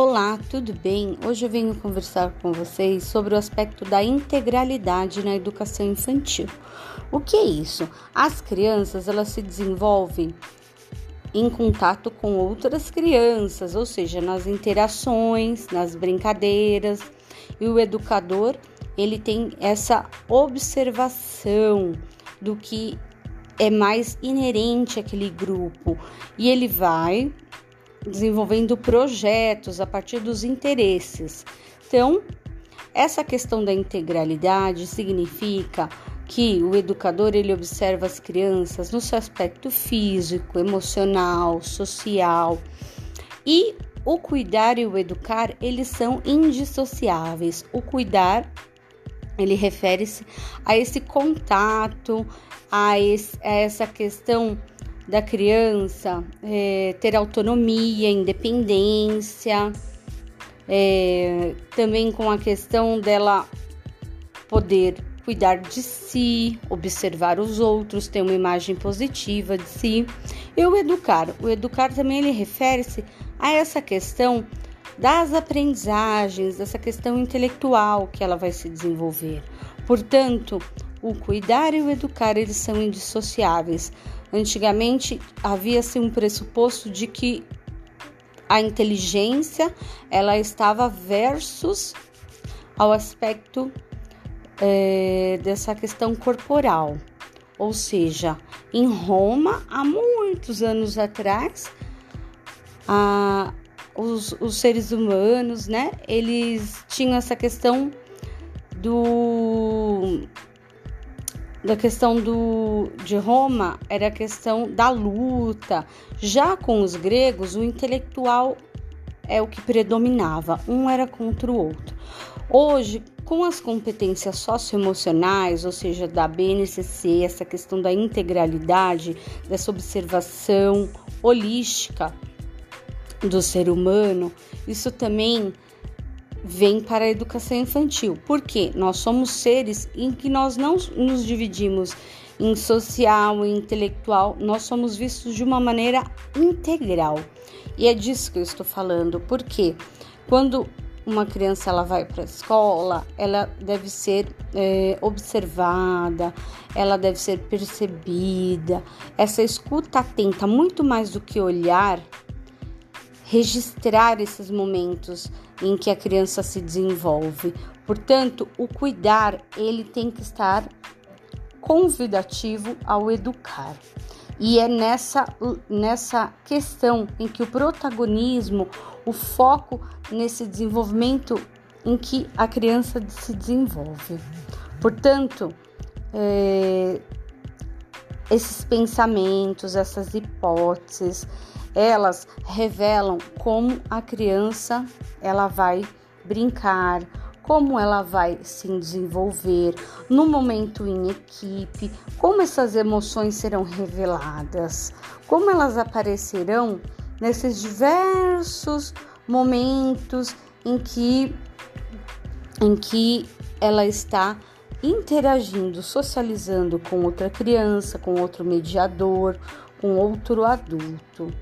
Olá, tudo bem? Hoje eu venho conversar com vocês sobre o aspecto da integralidade na educação infantil. O que é isso? As crianças, elas se desenvolvem em contato com outras crianças, ou seja, nas interações, nas brincadeiras, e o educador, ele tem essa observação do que é mais inerente àquele grupo e ele vai desenvolvendo projetos a partir dos interesses. Então, essa questão da integralidade significa que o educador ele observa as crianças no seu aspecto físico, emocional, social e o cuidar e o educar eles são indissociáveis. O cuidar ele refere-se a esse contato, a, esse, a essa questão da criança é, ter autonomia, independência, é, também com a questão dela poder cuidar de si, observar os outros, ter uma imagem positiva de si. E o educar, o educar também ele refere-se a essa questão das aprendizagens, dessa questão intelectual que ela vai se desenvolver. Portanto, o cuidar e o educar eles são indissociáveis. Antigamente havia-se um pressuposto de que a inteligência ela estava versus ao aspecto é, dessa questão corporal, ou seja, em Roma há muitos anos atrás a, os, os seres humanos, né? Eles tinham essa questão do da questão do, de Roma era a questão da luta. Já com os gregos, o intelectual é o que predominava, um era contra o outro. Hoje, com as competências socioemocionais, ou seja, da BNCC, essa questão da integralidade, dessa observação holística do ser humano, isso também vem para a educação infantil. Porque nós somos seres em que nós não nos dividimos em social e intelectual, nós somos vistos de uma maneira integral. E é disso que eu estou falando, porque quando uma criança ela vai para a escola, ela deve ser é, observada, ela deve ser percebida. Essa escuta atenta, muito mais do que olhar, registrar esses momentos em que a criança se desenvolve. Portanto, o cuidar ele tem que estar convidativo ao educar. E é nessa, nessa questão em que o protagonismo, o foco nesse desenvolvimento em que a criança se desenvolve. Portanto, é, esses pensamentos, essas hipóteses, elas revelam como a criança ela vai brincar, como ela vai se desenvolver no momento em equipe, como essas emoções serão reveladas, como elas aparecerão nesses diversos momentos em que em que ela está interagindo, socializando com outra criança, com outro mediador, com outro adulto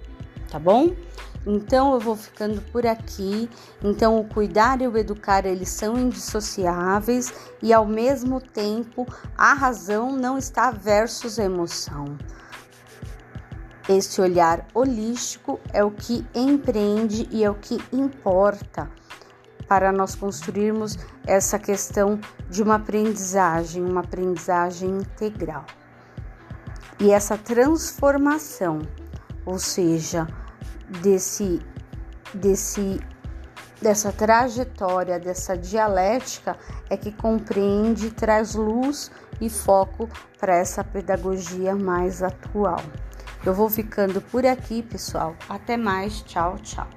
tá bom? Então eu vou ficando por aqui. Então o cuidar e o educar eles são indissociáveis e ao mesmo tempo a razão não está versus a emoção. Este olhar holístico é o que empreende e é o que importa para nós construirmos essa questão de uma aprendizagem, uma aprendizagem integral. E essa transformação ou seja, desse, desse, dessa trajetória, dessa dialética, é que compreende, traz luz e foco para essa pedagogia mais atual. Eu vou ficando por aqui, pessoal. Até mais. Tchau, tchau.